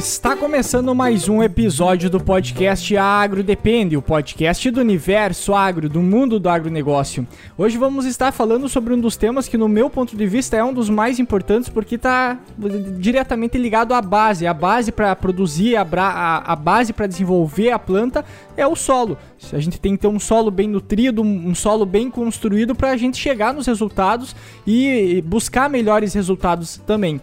Está começando mais um episódio do podcast Agro Depende, o podcast do universo agro, do mundo do agronegócio. Hoje vamos estar falando sobre um dos temas que, no meu ponto de vista, é um dos mais importantes porque está diretamente ligado à base. A base para produzir, a, a, a base para desenvolver a planta é o solo. A gente tem que ter um solo bem nutrido, um solo bem construído para a gente chegar nos resultados e buscar melhores resultados também.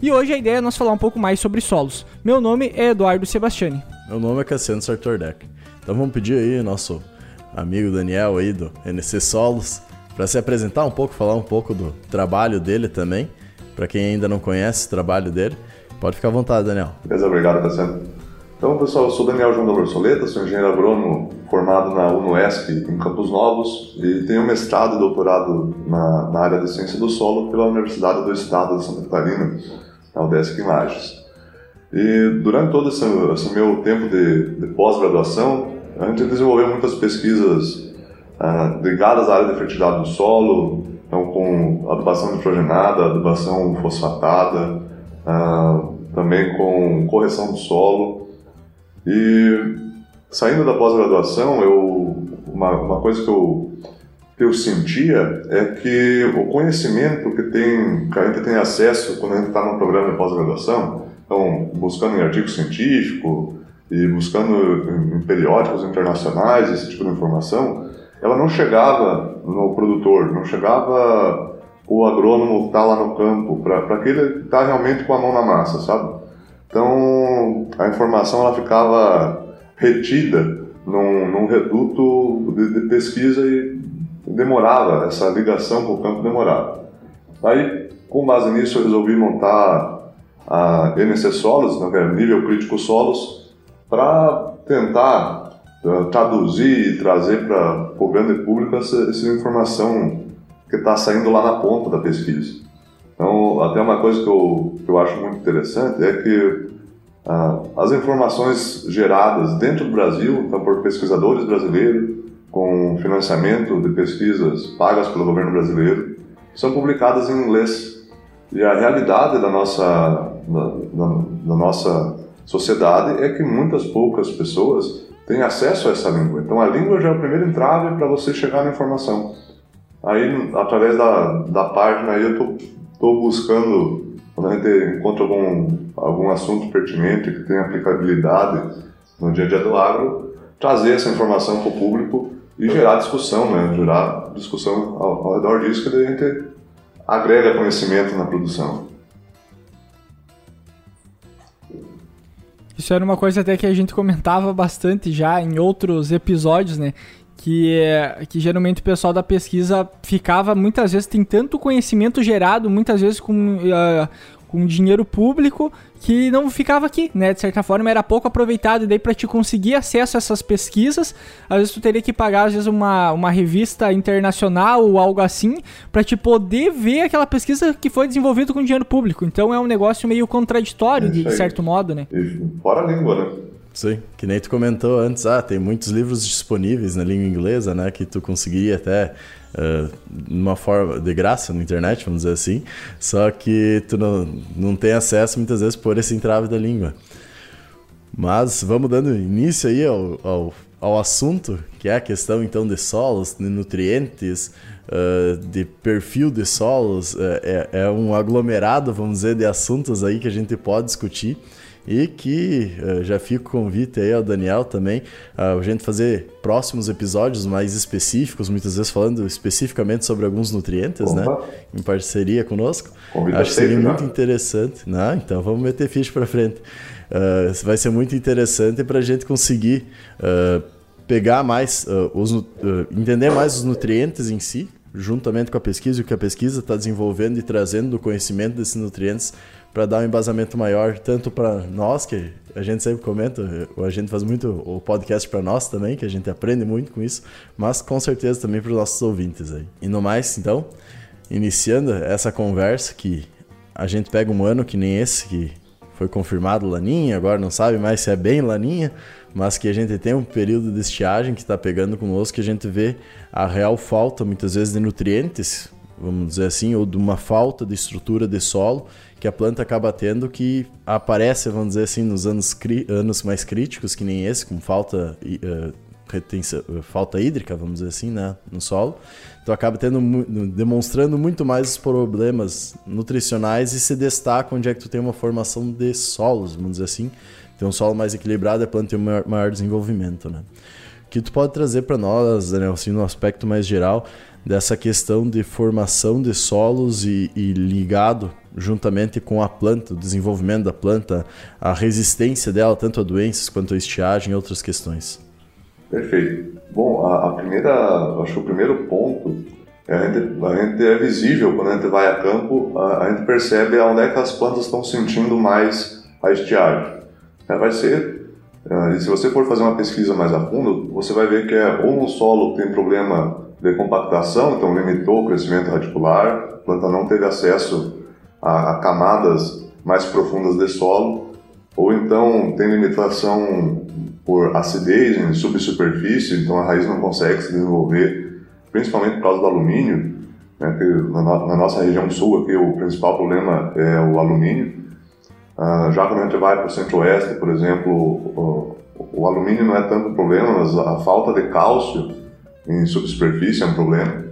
E hoje a ideia é nós falar um pouco mais sobre solos. Meu nome é Eduardo Sebastiani. Meu nome é Cassiano Sartordec. Então vamos pedir aí nosso amigo Daniel aí do NC Solos para se apresentar um pouco, falar um pouco do trabalho dele também. Para quem ainda não conhece o trabalho dele, pode ficar à vontade, Daniel. Beleza, obrigado, Cassiano. Então, pessoal, eu sou Daniel João da Borsoleta, sou engenheiro agrônomo formado na UNOESP em Campos Novos e tenho mestrado e doutorado na, na área de ciência do solo pela Universidade do Estado de Santa Catarina, na UDESC Lages. E durante todo esse, esse meu tempo de, de pós-graduação, a gente desenvolveu muitas pesquisas ah, ligadas à área de fertilidade do solo, então com adubação nitrogenada, adubação fosfatada, ah, também com correção do solo e saindo da pós-graduação, eu uma, uma coisa que eu que eu sentia é que o conhecimento que tem que a gente tem acesso quando a gente está no programa de pós-graduação, então buscando em artigo científico e buscando em periódicos internacionais esse tipo de informação, ela não chegava no produtor, não chegava o agrônomo que está lá no campo, para que está realmente com a mão na massa, sabe? Então a informação ela ficava retida num, num reduto de, de, pesquisa e demorava, essa ligação com o campo demorava. Aí, com base nisso, eu resolvi montar a NC Solos, né, é Nível Crítico Solos, para tentar uh, traduzir e trazer para o grande público essa, essa informação que está saindo lá na ponta da pesquisa. Então, até uma coisa que eu, que eu acho muito interessante é que ah, as informações geradas dentro do Brasil, então por pesquisadores brasileiros, com financiamento de pesquisas pagas pelo governo brasileiro, são publicadas em inglês. E a realidade da nossa, da, da, da nossa sociedade é que muitas poucas pessoas têm acesso a essa língua. Então a língua já é o primeiro entrave para você chegar na informação. Aí, através da, da página, aí eu estou estou buscando, quando a gente encontra algum, algum assunto pertinente que tem aplicabilidade no dia a dia do agro, trazer essa informação para o público e gerar discussão, né? gerar discussão ao, ao redor disso que a gente agrega conhecimento na produção. Isso era uma coisa até que a gente comentava bastante já em outros episódios, né? que, que geralmente o pessoal da pesquisa ficava muitas vezes tem tanto conhecimento gerado, muitas vezes com, uh, com dinheiro público, que não ficava aqui, né? De certa forma era pouco aproveitado, e daí para te conseguir acesso a essas pesquisas, às vezes tu teria que pagar às vezes uma, uma revista internacional ou algo assim, para te poder ver aquela pesquisa que foi desenvolvida com dinheiro público. Então é um negócio meio contraditório, é de, de certo modo, né? Fora a língua, né? Sim, que nem tu comentou antes, ah, tem muitos livros disponíveis na língua inglesa, né, que tu conseguiria até uh, uma forma de graça na internet, vamos dizer assim, só que tu não, não tem acesso muitas vezes por esse entrave da língua. Mas vamos dando início aí ao, ao, ao assunto, que é a questão então de solos, de nutrientes, uh, de perfil de solos, uh, é, é um aglomerado, vamos dizer, de assuntos aí que a gente pode discutir. E que uh, já fica o convite aí ao Daniel também, uh, a gente fazer próximos episódios mais específicos, muitas vezes falando especificamente sobre alguns nutrientes, né? Opa. né? Em parceria conosco. Convite Acho que seria muito interessante. Né? Então vamos meter ficha para frente. Uh, vai ser muito interessante para a gente conseguir uh, pegar mais, os, entender mais os nutrientes em si, juntamente com a pesquisa, e o que a pesquisa está desenvolvendo e trazendo do conhecimento desses nutrientes para dar um embasamento maior, tanto para nós, que a gente sempre comenta, a gente faz muito o podcast para nós também, que a gente aprende muito com isso, mas com certeza também para os nossos ouvintes aí. E no mais, então, iniciando essa conversa que a gente pega um ano que nem esse, que foi confirmado Laninha, agora não sabe mais se é bem Laninha, mas que a gente tem um período de estiagem que está pegando conosco, que a gente vê a real falta muitas vezes de nutrientes vamos dizer assim, ou de uma falta de estrutura de solo que a planta acaba tendo que aparece, vamos dizer assim, nos anos, anos mais críticos, que nem esse, com falta, uh, retenção, falta hídrica, vamos dizer assim, né, no solo. Então acaba tendo, demonstrando muito mais os problemas nutricionais e se destaca onde é que tu tem uma formação de solos, vamos dizer assim. Tem um solo mais equilibrado, a planta tem um maior, maior desenvolvimento, né. Que tu pode trazer para nós, Daniel, assim, no aspecto mais geral, dessa questão de formação de solos e, e, ligado juntamente com a planta, o desenvolvimento da planta, a resistência dela, tanto a doenças quanto a estiagem e outras questões. Perfeito. Bom, a, a primeira, acho que o primeiro ponto é a gente, a gente é visível quando a gente vai a campo, a, a gente percebe onde é que as plantas estão sentindo mais a estiagem. É, vai ser, é, e se você for fazer uma pesquisa mais a fundo, você vai ver que é ou no solo tem problema de compactação, então limitou o crescimento radicular, a planta não teve acesso a, a camadas mais profundas de solo, ou então tem limitação por acidez em subsuperfície, então a raiz não consegue se desenvolver, principalmente por causa do alumínio, né, que na, na, nossa região sul aqui o principal problema é o alumínio. Ah, já quando a gente vai para o centro-oeste, por exemplo, o, o, alumínio não é tanto problema, mas a falta de cálcio em subsuperfície é um problema,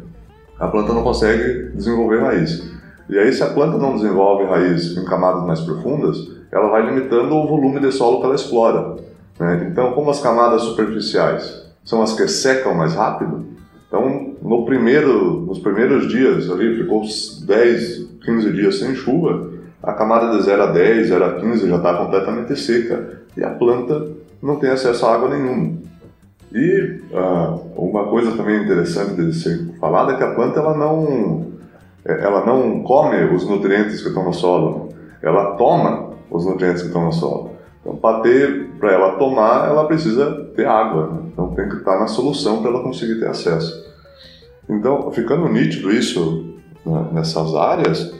a planta não consegue desenvolver raiz. E aí, se a planta não desenvolve raiz em camadas mais profundas, ela vai limitando o volume de solo que ela explora. Né? Então, como as camadas superficiais são as que secam mais rápido, então no primeiro, nos primeiros dias, ali ficou 10, 15 dias sem chuva, a camada de 0 a 10, 0 a 15 já está completamente seca e a planta não tem acesso a água nenhuma. E uh, uma coisa também interessante de ser falada é que a planta ela não, ela não come os nutrientes que estão no solo, ela toma os nutrientes que estão no solo. Então, para ela tomar, ela precisa ter água, né? então tem que estar na solução para ela conseguir ter acesso. Então, ficando nítido isso né, nessas áreas,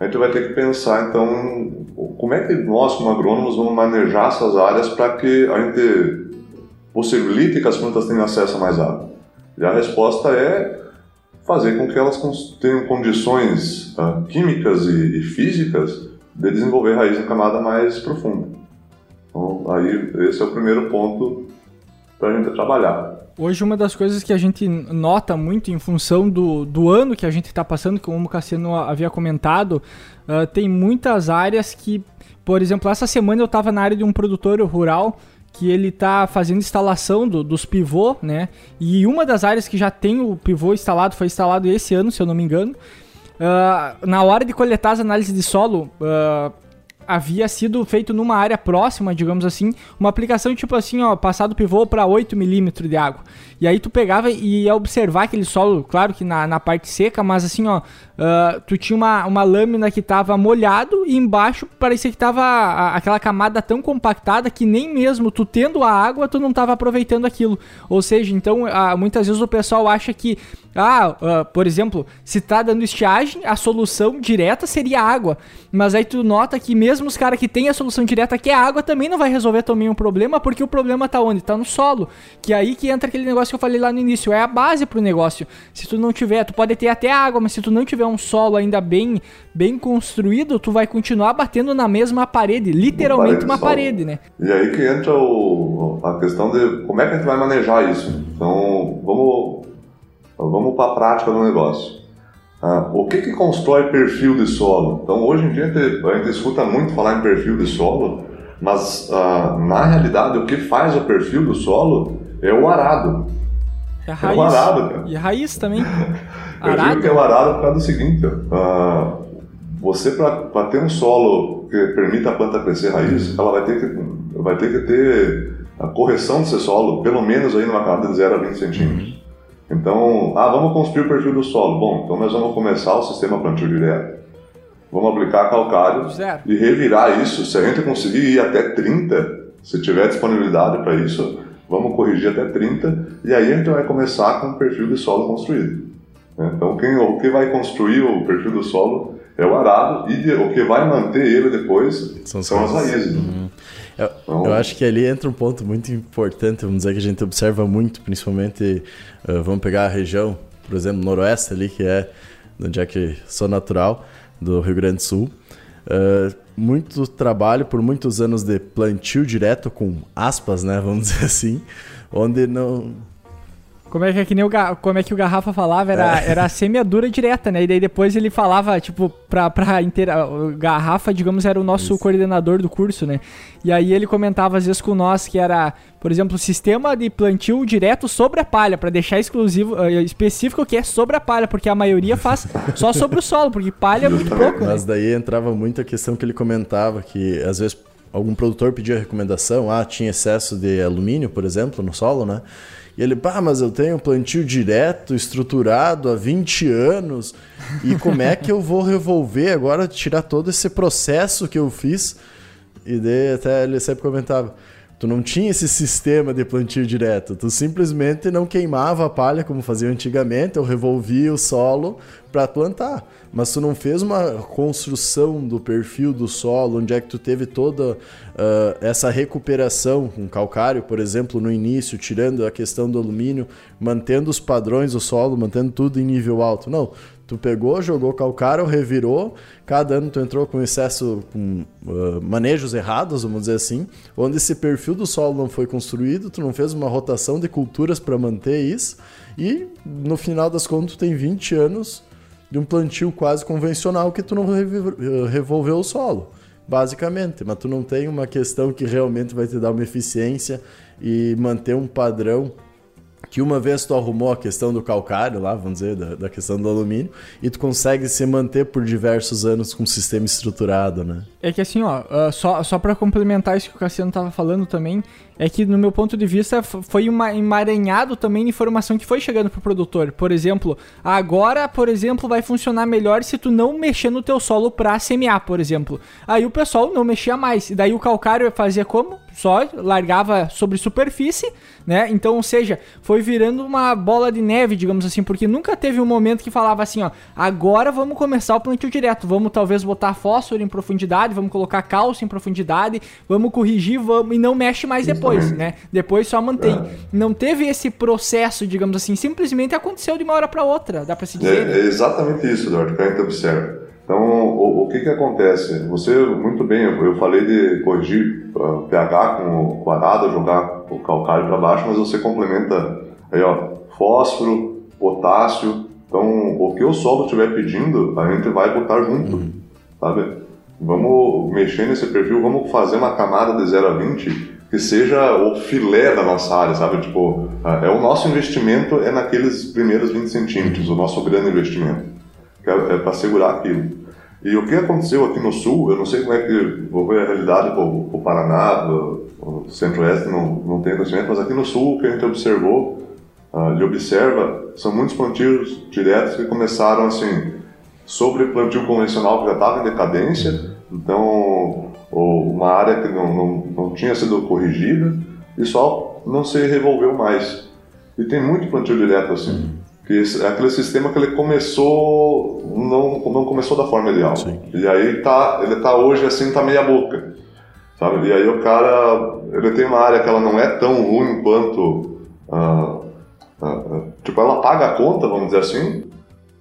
a gente vai ter que pensar, então, como é que nós, como agrônomos, vamos manejar essas áreas para que a gente possibilite que as plantas tenham acesso a mais água? E a resposta é fazer com que elas tenham condições uh, químicas e, e, físicas de desenvolver raiz em camada mais profunda. Então, aí esse é o primeiro ponto para a gente trabalhar. Hoje, uma das coisas que a gente nota muito em função do, do ano que a gente está passando, como o Cassiano havia comentado, uh, tem muitas áreas que, por exemplo, essa semana eu estava na área de um produtor rural que ele está fazendo instalação do, dos pivô, né? E uma das áreas que já tem o pivô instalado foi instalado esse ano, se eu não me engano. Uh, na hora de coletar as análises de solo, uh, havia sido feito numa área próxima, digamos assim, uma aplicação tipo assim, ó, passado pivô para 8 milímetros de água. E aí tu pegava e ia observar aquele solo, claro que na, na parte seca, mas assim, ó, uh, tu tinha uma, uma lâmina que tava molhado e embaixo parecia que tava a, aquela camada tão compactada que nem mesmo tu tendo a água, tu não tava aproveitando aquilo. Ou seja, então, uh, muitas vezes o pessoal acha que, ah, uh, por exemplo, se tá dando estiagem, a solução direta seria água. Mas aí tu nota que mesmo os caras que têm a solução direta, que é água, também não vai resolver também um problema, porque o problema tá onde? Tá no solo. Que é aí que entra aquele negócio que eu falei lá no início, é a base pro negócio. Se tu não tiver, tu pode ter até água, mas se tu não tiver solo ainda bem bem construído, tu vai continuar batendo na mesma parede, literalmente uma parede, né? E aí que entra o, a questão de como é que a gente vai manejar isso. Então, vamos vamos para a prática do negócio. Ah, o que, que constrói perfil de solo? Então, hoje em dia a gente, a gente escuta muito falar em perfil de solo, mas ah, na realidade o que faz o perfil do solo é o arado. É a raiz. É o arado, cara. E a raiz também. Eu digo que é o arado por causa do seguinte, você para ter um solo que permita a planta crescer raiz, ela vai ter que, vai ter, que ter a correção desse solo, pelo menos aí numa camada de 0 a 20 centímetros. Então, ah, vamos construir o perfil do solo. Bom, então nós vamos começar o sistema plantio direto, vamos aplicar calcário Zero. e revirar isso. Se a gente conseguir ir até 30, se tiver disponibilidade para isso, vamos corrigir até 30 e aí a gente vai começar com o perfil de solo construído. Né? Então, quem, o que vai construir o perfil do solo é o arado e de, o que vai manter ele depois são, são as raízes. Uhum. Eu, então, eu, acho que ali entra um ponto muito importante, vamos dizer, que a gente observa muito, principalmente, uh, vamos pegar a região, por exemplo, noroeste ali, que é onde é que sou natural, do Rio Grande do Sul. Uh, muito trabalho por muitos anos de plantio direto com aspas, né, vamos dizer assim, onde não como é que, é que nem o, como é que o Garrafa falava, era, é. era a semeadura direta, né? E daí depois ele falava, tipo, pra, pra inteira. O Garrafa, digamos, era o nosso Isso. coordenador do curso, né? E aí ele comentava às vezes com nós que era, por exemplo, sistema de plantio direto sobre a palha, para deixar exclusivo, uh, específico que é sobre a palha, porque a maioria faz só sobre o solo, porque palha é muito pouco. Né? Mas né? daí entrava muito a questão que ele comentava, que às vezes algum produtor pedia recomendação, ah, tinha excesso de alumínio, por exemplo, no solo, né? E ele, pá, mas eu tenho plantio direto, estruturado há 20 anos, e como é que eu vou revolver agora, tirar todo esse processo que eu fiz? E daí até ele sempre comentava, tu não tinha esse sistema de plantio direto, tu simplesmente não queimava a palha como fazia antigamente, ou revolvia o solo para plantar mas tu não fez uma construção do perfil do solo, onde é que tu teve toda uh, essa recuperação com calcário, por exemplo, no início, tirando a questão do alumínio, mantendo os padrões do solo, mantendo tudo em nível alto. Não, tu pegou, jogou calcário, revirou, cada ano tu entrou com excesso, com uh, manejos errados, vamos dizer assim, onde esse perfil do solo não foi construído, tu não fez uma rotação de culturas para manter isso, e no final das contas tu tem 20 anos de um plantio quase convencional que tu não revolveu o solo, basicamente. Mas tu não tem uma questão que realmente vai te dar uma eficiência e manter um padrão que uma vez tu arrumou a questão do calcário lá, vamos dizer, da, da questão do alumínio, e tu consegue se manter por diversos anos com um sistema estruturado, né? É que assim, ó, uh, só, só para complementar isso que o Cassiano tava falando também, é que no meu ponto de vista foi um emaranhado também de informação que foi chegando pro produtor. Por exemplo, agora, por exemplo, vai funcionar melhor se tu não mexer no teu solo para semear, por exemplo. Aí o pessoal não mexia mais. E daí o calcário fazia como? Só largava sobre superfície, né? Então, ou seja, foi virando uma bola de neve, digamos assim, porque nunca teve um momento que falava assim, ó, agora vamos começar o plantio direto, vamos talvez botar fósforo em profundidade, vamos colocar cálcio em profundidade, vamos corrigir, vamos e não mexe mais depois né? Depois só mantém. É. Não teve esse processo, digamos assim, simplesmente aconteceu de uma hora para outra, dá para se dizer. É, né? é, exatamente isso, Eduardo, que a gente observa. Então, o, o, que que acontece? Você, muito bem, eu, eu falei de corrigir uh, pH com, com arado, jogar o calcário para baixo, mas você complementa aí, ó, fósforo, potássio. Então, o que o solo estiver pedindo, a gente vai botar junto, uhum. sabe? Vamos mexer nesse perfil, vamos fazer uma camada de 0 a 20 que seja o filé da nossa área, sabe? Tipo, é, é o nosso investimento é naqueles primeiros 20 centímetros, o nosso grande investimento, é, é para segurar aquilo. E o que aconteceu aqui no Sul, eu não sei como é que, vou ver a realidade, o, o Paraná, o, Centro-Oeste não, não tem conhecimento, mas aqui no Sul, o que a gente observou, uh, ele observa, são muitos plantios diretos que começaram assim, sobre plantio convencional que já estava em decadência, então uma área que não, não, não tinha sido corrigida e só não se revolveu mais. E tem muito plantio direto assim. Que é aquele sistema que ele começou, não, não começou da forma ideal. Sim. E aí tá, ele tá hoje assim, tá meia boca. Sabe? E aí o cara, ele tem uma área que ela não é tão ruim quanto. Uh, uh, tipo, ela paga a conta, vamos dizer assim,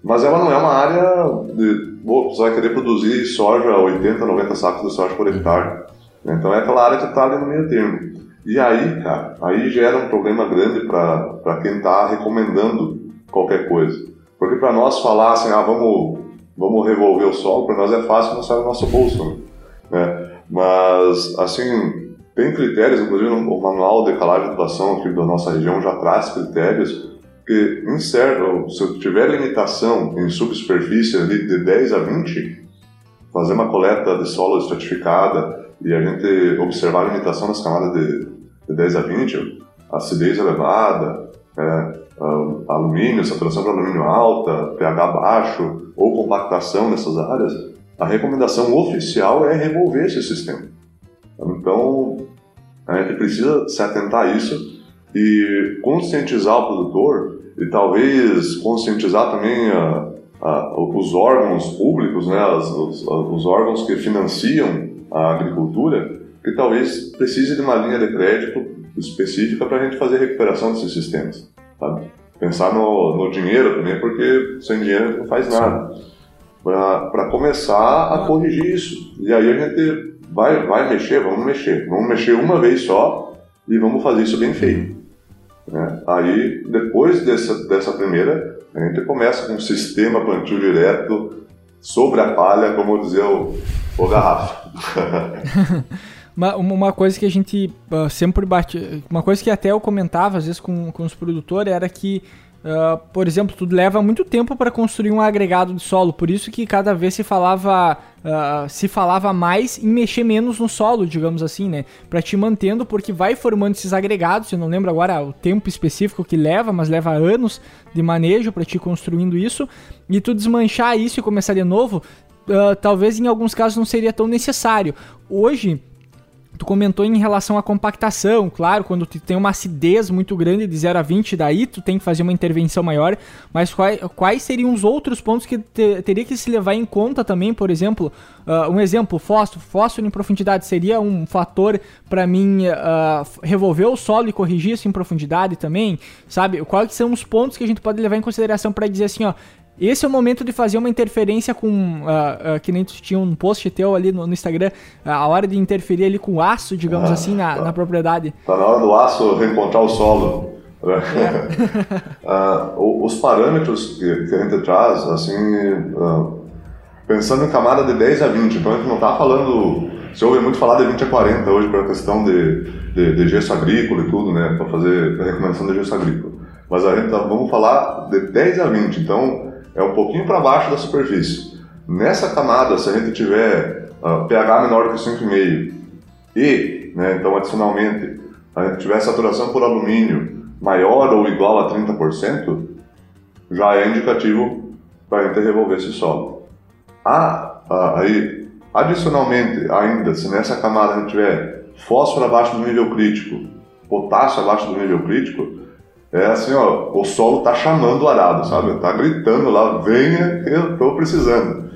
mas ela não é uma área de. Pô, você vai querer produzir soja, 80, 90 sacos de soja por hectare. Então é aquela área que está ali no meio termo. E aí, cara, aí gera um problema grande para quem está recomendando qualquer coisa. Porque para nós falar assim, ah, vamos, vamos revolver o solo, para nós é fácil, não sai do nosso bolso. Né? Mas, assim, tem critérios, inclusive o manual de calagem de atuação aqui da nossa região já traz critérios que em certo, se tiver limitação em subsuperfície ali de 10 a 20, fazer uma coleta de solo estratificada e a gente observar a limitação nas camadas de, de 10 a 20, acidez elevada, é, alumínio, saturação de alumínio alta, pH baixo ou compactação nessas áreas, a recomendação oficial é remover esse sistema. Então, a gente precisa se atentar a isso e conscientizar o produtor e talvez conscientizar também a, a, os órgãos públicos, né, as, os, os, órgãos que financiam a agricultura, que talvez precise de uma linha de crédito específica para a gente fazer recuperação desses sistemas. Sabe? Pensar no, no dinheiro também, porque sem dinheiro não faz nada. Para começar a corrigir isso. E aí a gente vai, vai mexer, vamos mexer. Vamos mexer uma vez só e vamos fazer isso bem feito. Né? Aí, depois dessa, dessa primeira, a gente começa com um sistema plantio direto sobre a palha, como dizia o, o Garrafa. uma, uma coisa que a gente uh, sempre bate. Uma coisa que até eu comentava às vezes com, com os produtores era que Uh, por exemplo, tudo leva muito tempo para construir um agregado de solo, por isso que cada vez se falava uh, se falava mais em mexer menos no solo, digamos assim, né? Para te mantendo, porque vai formando esses agregados. Eu não lembro agora o tempo específico que leva, mas leva anos de manejo para te construindo isso e tu desmanchar isso e começar de novo. Uh, talvez em alguns casos não seria tão necessário. Hoje, Tu comentou em relação à compactação, claro, quando tu tem uma acidez muito grande de 0 a 20, daí tu tem que fazer uma intervenção maior, mas quais, quais seriam os outros pontos que te, teria que se levar em conta também, por exemplo, uh, um exemplo, fósforo, fósforo em profundidade seria um fator para mim uh, revolver o solo e corrigir isso em profundidade também, sabe? Quais são os pontos que a gente pode levar em consideração para dizer assim, ó, esse é o momento de fazer uma interferência com. Uh, uh, que nem tu tinha um post teu ali no, no Instagram, uh, a hora de interferir ali com o aço, digamos ah, assim, na, tá. na propriedade. Tá na hora do aço reencontrar o solo. É. os parâmetros que, que, a gente traz, assim, pensando em camada de 10 a 20, então a gente não está falando. Se ouve muito falar de 20 a 40 hoje para a questão de, de, de, gesso agrícola e tudo, né, para fazer a recomendação de gesso agrícola. Mas a gente tá, vamos falar de 10 a 20, então é um pouquinho para baixo da superfície. Nessa camada, se a gente tiver uh, pH menor que 5,5 e, né, então adicionalmente, a gente tiver saturação por alumínio maior ou igual a 30%, já é indicativo para a gente revolver esse solo. Ah, ah, aí, adicionalmente, ainda, se nessa camada a gente tiver fósforo abaixo do nível crítico, potássio abaixo do nível crítico, é assim, ó, o solo tá chamando o arado, sabe? Tá gritando lá, venha, eu tô precisando.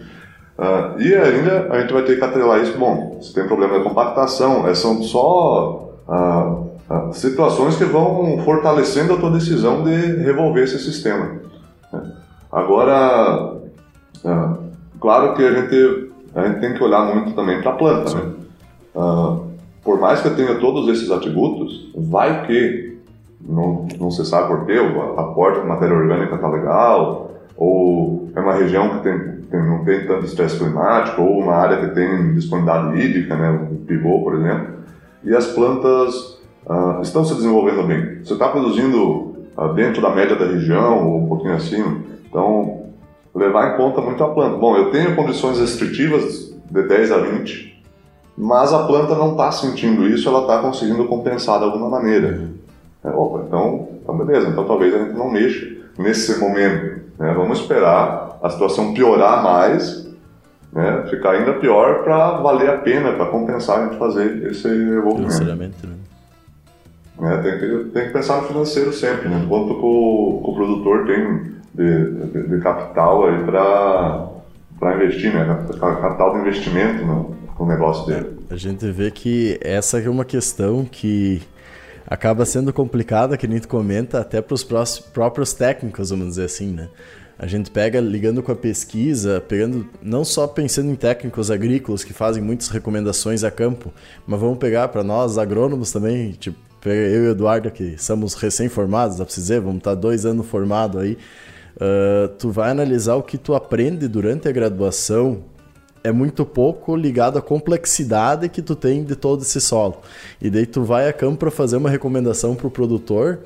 Uh, e ainda a gente vai ter que atrelar isso. Bom, se tem problema de compactação, é, são só uh, uh, situações que vão fortalecendo a tua decisão de revolver esse sistema. Né? Agora, claro que a gente, a gente tem que olhar muito também para a planta. Né? por mais que eu tenha todos esses atributos, vai que não, não se sabe porquê, o aporte de matéria orgânica está legal, ou é uma região que tem, tem, não tem tanto estresse climático, ou uma área que tem disponibilidade hídrica, né, um pivô, por exemplo, e as plantas uh, estão se desenvolvendo bem. Você está produzindo uh, dentro da média da região, ou um pouquinho acima, então levar em conta muito a planta. Bom, eu tenho condições restritivas de 10 a 20, mas a planta não está sentindo isso, ela está conseguindo compensar de alguma maneira. É, opa, então, então beleza, então talvez a gente não mexa nesse momento. Né? Vamos esperar a situação piorar mais, né? ficar ainda pior para valer a pena, para compensar a gente fazer esse envolvimento. Financeiramente, né? É, tem, que, tem que pensar no financeiro sempre, né? quanto que o, que o produtor tem de, de, de capital para investir, né? capital de investimento no, no negócio dele. A gente vê que essa é uma questão que acaba sendo complicada, que nem tu comenta, até para os próprios técnicos, vamos dizer assim, né? A gente pega ligando com a pesquisa, pegando não só pensando em técnicos agrícolas que fazem muitas recomendações a campo, mas vamos pegar para nós agrônomos também, tipo eu e o Eduardo que somos recém-formados, dá para dizer, vamos estar tá dois anos formados aí. Uh, tu vai analisar o que tu aprende durante a graduação é muito pouco ligado à complexidade que tu tem de todo esse solo. E daí tu vai a campo para fazer uma recomendação para o produtor,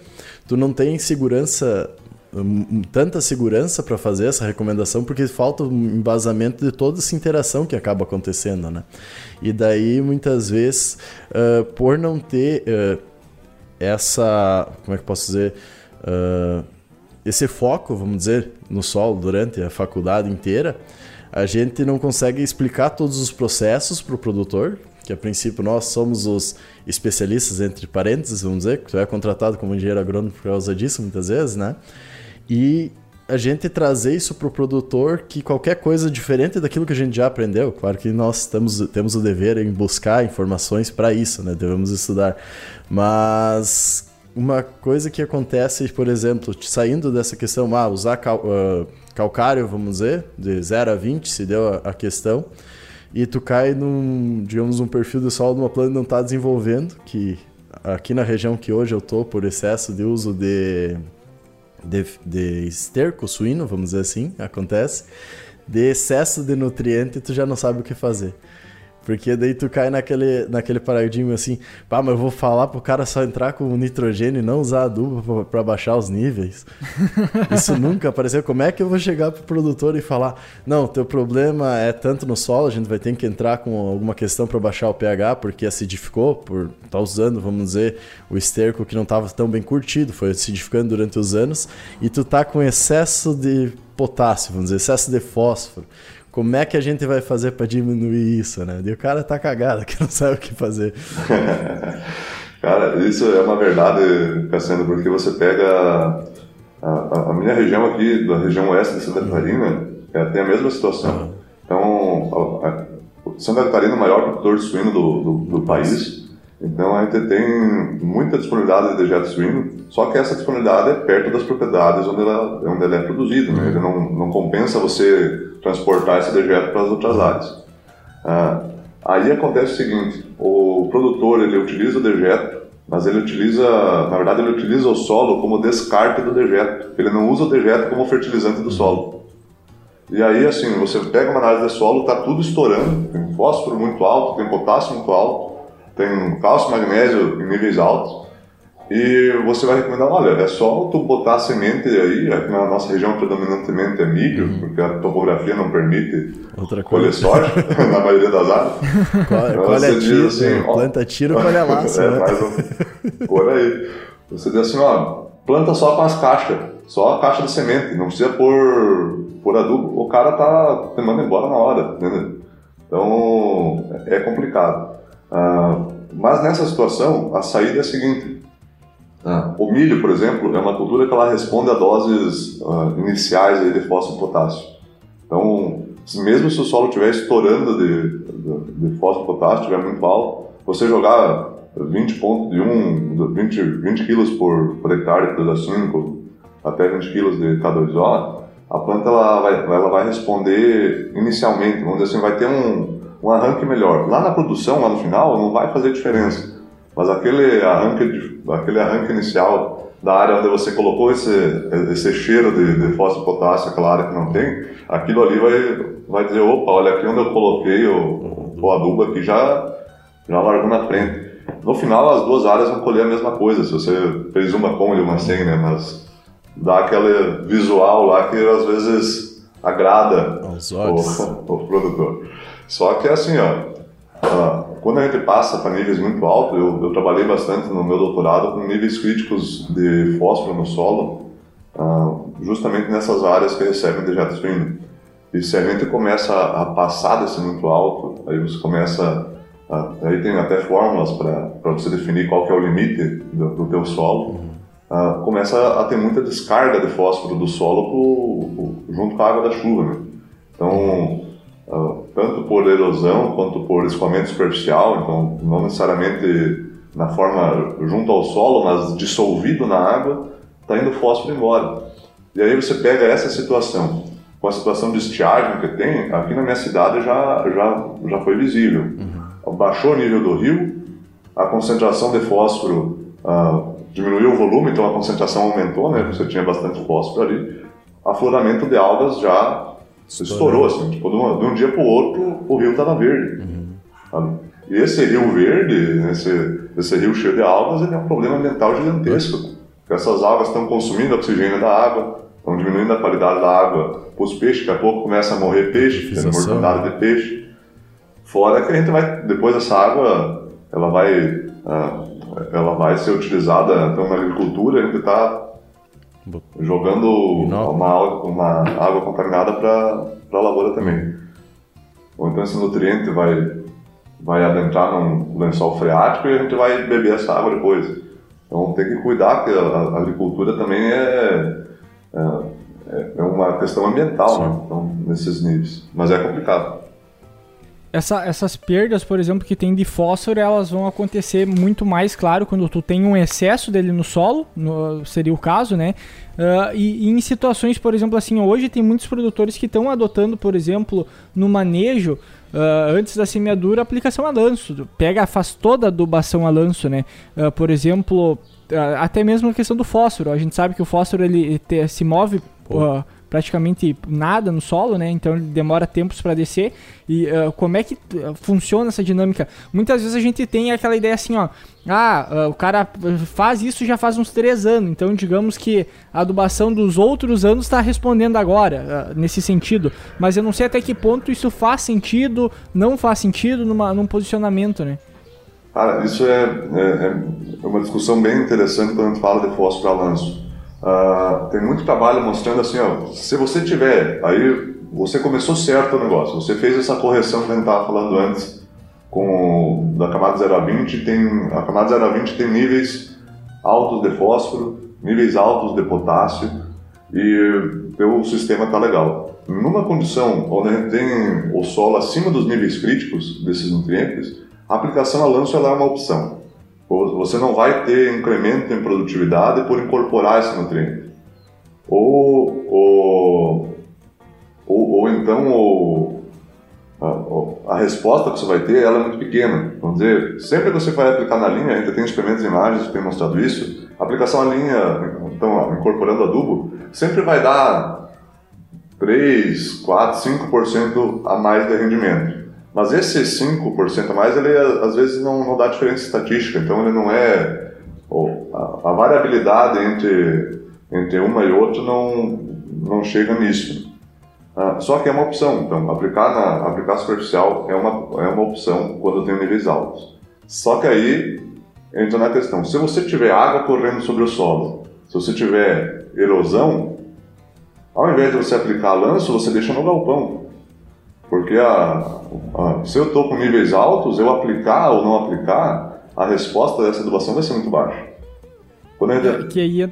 tu não tem segurança hum, tanta segurança para fazer essa recomendação porque falta um embasamento de toda essa interação que acaba acontecendo, né? E daí muitas vezes uh, por não ter uh, essa, como é que posso dizer, uh, esse foco, vamos dizer, no solo durante a faculdade inteira, a gente não consegue explicar todos os processos para o produtor, que a princípio nós somos os especialistas, entre parênteses, vamos dizer, que tu é contratado como engenheiro agrônomo por causa disso muitas vezes, né? E a gente trazer isso para o produtor que qualquer coisa diferente daquilo que a gente já aprendeu, claro que nós temos, temos o dever em buscar informações para isso, né? Devemos estudar, mas uma coisa que acontece, por exemplo, saindo dessa questão, ah, usar uh, calcário, vamos dizer, de 0 a 20, se deu a, questão, e tu cai num, digamos, um perfil de solo numa planta que não está desenvolvendo, que aqui na região que hoje eu tô, por excesso de uso de, de, de esterco suíno, vamos dizer assim, acontece, de excesso de nutriente, tu já não sabe o que fazer. Porque daí tu cai naquele, naquele paradigma assim, pá, mas eu vou falar pro cara só entrar com nitrogênio e não usar adubo para baixar os níveis. Isso nunca apareceu. Como é que eu vou chegar pro produtor e falar, não, teu problema é tanto no solo, a gente vai ter que entrar com alguma questão para baixar o pH, porque acidificou, por estar tá usando, vamos dizer, o esterco que não estava tão bem curtido, foi acidificando durante os anos, e tu tá com excesso de potássio, vamos dizer, excesso de fósforo como é que a gente vai fazer para diminuir isso, né? E o cara tá cagado, que não sabe o que fazer. cara, isso é uma verdade, Cassiano, porque você pega a, a, a, minha região aqui, da região oeste de Santa Catarina, é, tem a mesma situação. Então, a, Santa Catarina é o maior produtor de suíno do, do, do país, então a gente tem muita disponibilidade de dejeto suíno, só que essa disponibilidade é perto das propriedades onde, ela, onde ele é produzido. Né? Ele não, não compensa você transportar esse dejeto para as outras áreas. Ah, aí acontece o seguinte: o produtor ele utiliza o dejeto, mas ele utiliza, na verdade, ele utiliza o solo como descarte do dejeto. Ele não usa o dejeto como fertilizante do solo. E aí, assim, você pega uma análise de solo, está tudo estourando, tem fósforo muito alto, tem potássio muito alto tem cálcio magnésio em níveis altos. E você vai recomendar, olha, é só tu botar a semente aí, aqui na nossa região predominantemente é milho, uhum. porque a topografia não permite Outra colher soja, na maioria das áreas. Qual, então, colhe você tiro, diz assim, ó, planta tiro, colhe laço. é, né? mais um, por aí. Você diz assim, ó, planta só com as caixas, só a caixa de semente, não precisa pôr, pôr adubo, o cara tá te manda embora na hora, entendeu? Então, é complicado. Ah, mas nessa situação, a saída é a seguinte: ah, o milho, por exemplo, é uma cultura que ela responde a doses ah, iniciais de fósforo e potássio. Então, mesmo se o solo estiver estourando de, de, de fósforo e potássio, estiver muito alto, você jogar 20 pontos de 1, 20, 20 quilos por, por hectare de 5 até 20 quilos de K2O, a planta ela vai, ela vai responder inicialmente, vamos dizer assim, vai ter um, um arranque melhor. Lá na produção, lá no final, não vai fazer diferença. Mas aquele arranque, aquele arranque inicial da área onde você colocou esse, esse cheiro de, de fósforo potássio, aquela área que não tem, aquilo ali vai, vai dizer, opa, olha aqui onde eu coloquei o, o adubo aqui já, já largou na frente. No final, as duas áreas vão colher a mesma coisa, se você fez uma com e uma sem, né? Mas dá aquele visual lá que às vezes agrada o, o produtor. Só que assim, ó, quando a gente passa para níveis muito altos, eu, eu, trabalhei bastante no meu doutorado com níveis críticos de fósforo no solo, justamente nessas áreas que recebem dejeto suíno. E se a gente começa a passar desse muito alto, aí você começa aí tem até fórmulas para você definir qual que é o limite do, do teu solo. Uh, começa a ter muita descarga de fósforo do solo pro, pro, junto com a água da chuva. Né? Então, uh, tanto por erosão quanto por escoamento superficial, então não necessariamente na forma junto ao solo, mas dissolvido na água, está indo fósforo embora. E aí você pega essa situação, com a situação de estiagem que tem, aqui na minha cidade já, já, já foi visível. Uhum. Baixou o nível do rio, a concentração de fósforo uh, diminuiu o volume, então a concentração aumentou, né? Você tinha bastante fósforo ali. Afloramento de algas já estourou, assim, tipo, de, uma, de um dia para o outro o rio estava verde. Uhum. E esse rio verde, esse, esse rio cheio de algas, ele é um problema ambiental gigantesco. Porque essas algas estão consumindo oxigênio da água, estão diminuindo a qualidade da água para os peixes, daqui a pouco começa a morrer peixe, tem mortandade de peixe. Fora que a gente vai, depois essa água, ela vai, ah, ela vai ser utilizada então, na agricultura, a gente está jogando uma, uma água contaminada para a lavoura também. Ou então esse nutriente vai, vai adentrar num lençol freático e a gente vai beber essa água depois. Então tem que cuidar que a, a agricultura também é, é, é uma questão ambiental, né? então, nesses níveis. Mas é complicado. Essa, essas perdas, por exemplo, que tem de fósforo, elas vão acontecer muito mais, claro, quando tu tem um excesso dele no solo, no, seria o caso, né? Uh, e, e, em situações, por exemplo, assim, hoje tem muitos produtores que estão adotando, por exemplo, no manejo, uh, antes da semeadura, aplicação a lanço. Pega, faz toda a adubação a lanço, né? Uh, por exemplo, até mesmo a questão do fósforo. A gente sabe que o fósforo ele te, se move praticamente nada no solo, né? Então ele demora tempos para descer. E uh, como é que funciona essa dinâmica? Muitas vezes a gente tem aquela ideia assim, ó. Ah, uh, o cara faz isso já faz uns três anos. Então digamos que a adubação dos outros anos está respondendo agora, uh, nesse sentido. Mas eu não sei até que ponto isso faz sentido, não faz sentido numa, num posicionamento, né? Cara, isso é, é, é uma discussão bem interessante quando a gente fala de fósforo a lanço. Uh, tem muito trabalho mostrando assim, ó, se você tiver, aí você começou certo o negócio, você fez essa correção que a gente estava falando antes, com da camada 0 a 20, tem, a camada 0 a 20 tem níveis altos de fósforo, níveis altos de potássio, e teu sistema está legal. Numa condição onde a gente tem o solo acima dos níveis críticos desses nutrientes, a aplicação a lanço é uma opção. Você não vai ter incremento em produtividade por incorporar esse nutriente. Ou, ou, ou, ou então ou, a, a, resposta que você vai ter ela é muito pequena. Vamos dizer, sempre que você vai aplicar na linha, ainda tem experimentos de imagens que têm mostrado isso, a aplicação à linha, então, incorporando adubo, sempre vai dar 3, 4, 5% a mais de rendimento. Mas esse 5% a mais, ele às vezes não, não dá diferença estatística, então ele não é. a, a, variabilidade entre, entre uma e outra não, não chega nisso. Ah, só que é uma opção, então aplicar, na, aplicar superficial é uma, é uma opção quando tem níveis altos. Só que aí entra na questão: se você tiver água correndo sobre o solo, se você tiver erosão, ao invés de você aplicar lanço, você deixa no galpão. Porque a, a, se eu estou com níveis altos, eu aplicar ou não aplicar, a resposta dessa adubação vai ser muito baixa. Quando gente... Que aí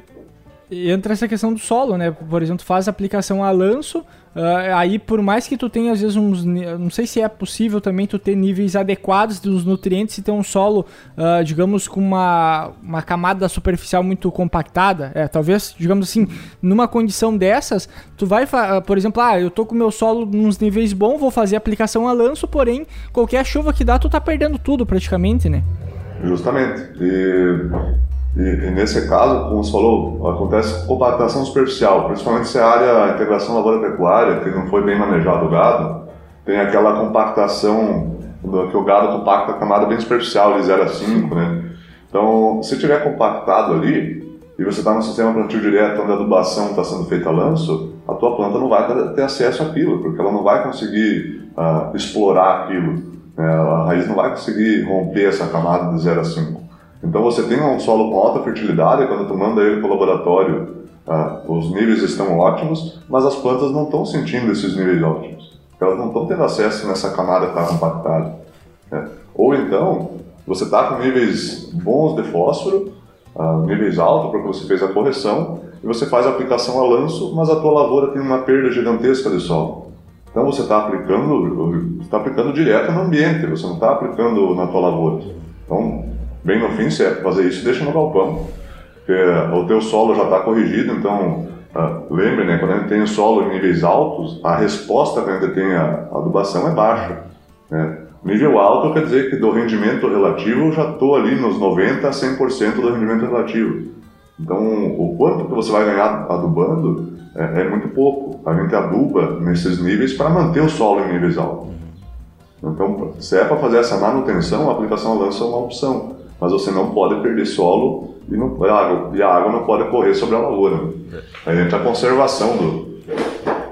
entra essa questão do solo, né? Por exemplo, faz aplicação a lanço, Uh, aí, por mais que tu tenha, às vezes, uns. Não sei se é possível também tu ter níveis adequados dos nutrientes e ter um solo, uh, digamos, com uma, uma camada superficial muito compactada. É, talvez, digamos assim, numa condição dessas, tu vai, uh, por exemplo, ah, eu tô com meu solo nos níveis bons, vou fazer aplicação a lanço, porém, qualquer chuva que dá, tu tá perdendo tudo praticamente, né? Justamente. E e, e, nesse caso, como você falou, acontece compactação superficial, principalmente se a área integração lavoura-pecuária, que não foi bem manejado o gado, tem aquela compactação que o gado compacta a camada bem superficial, de 0 a 5, né? Então, se tiver compactado ali, e você está no sistema plantio direto onde a adubação está sendo feita a lanço, a tua planta não vai ter acesso àquilo, porque ela não vai conseguir uh, explorar aquilo. Né? A raiz não vai conseguir romper essa camada de 0 a 5. Então você tem um solo com alta fertilidade, quando tu manda ele para o laboratório, ah, os níveis estão ótimos, mas as plantas não estão sentindo esses níveis ótimos. Elas não estão tendo acesso nessa camada que está compactada. Né? Ou então, você está com níveis bons de fósforo, ah, níveis altos, porque você fez a correção, e você faz a aplicação a lanço, mas a tua lavoura tem uma perda gigantesca de solo. Então você está aplicando, está aplicando direto no ambiente, você não está aplicando na tua lavoura. Então bem no fim, se é fazer isso, deixa no galpão. Porque o teu solo já está corrigido, então uh, lembre, né, quando a gente tem o solo em níveis altos, a resposta que a gente tem à adubação é baixa. Né? Nível alto quer dizer que do rendimento relativo eu já estou ali nos 90% a 100% do rendimento relativo. Então, o quanto que você vai ganhar adubando é, é muito pouco. A gente aduba nesses níveis para manter o solo em níveis altos. Então, se é para fazer essa manutenção, a aplicação lança é uma opção mas você não pode perder solo e, não, a, água, e a água não pode correr sobre a lavoura. Aí entra a conservação do,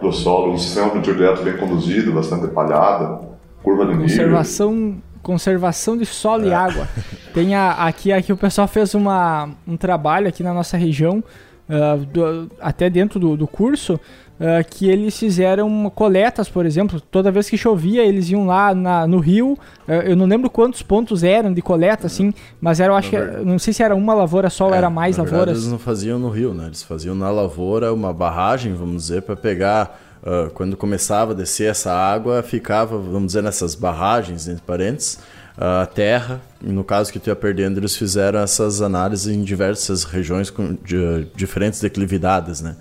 do solo, um sistema de direto bem conduzido, bastante palhada, curva de nível. Conservação, conservação de solo é. e água. Tem a, aqui, aqui o pessoal fez uma, um trabalho aqui na nossa região, uh, do, até dentro do, do curso, Uh, que eles fizeram coletas, por exemplo. Toda vez que chovia, eles iam lá na, no rio. Uh, eu não lembro quantos pontos eram de coleta, assim, mas era, eu acho que, não sei se era uma lavoura só é, ou era mais lavouras. Eles não faziam no rio, né? Eles faziam na lavoura uma barragem, vamos dizer, para pegar uh, quando começava a descer essa água, ficava, vamos dizer, nessas barragens, entre parênteses, a terra. No caso que tu ia perdendo, eles fizeram essas análises em diversas regiões com de, diferentes declividades, né?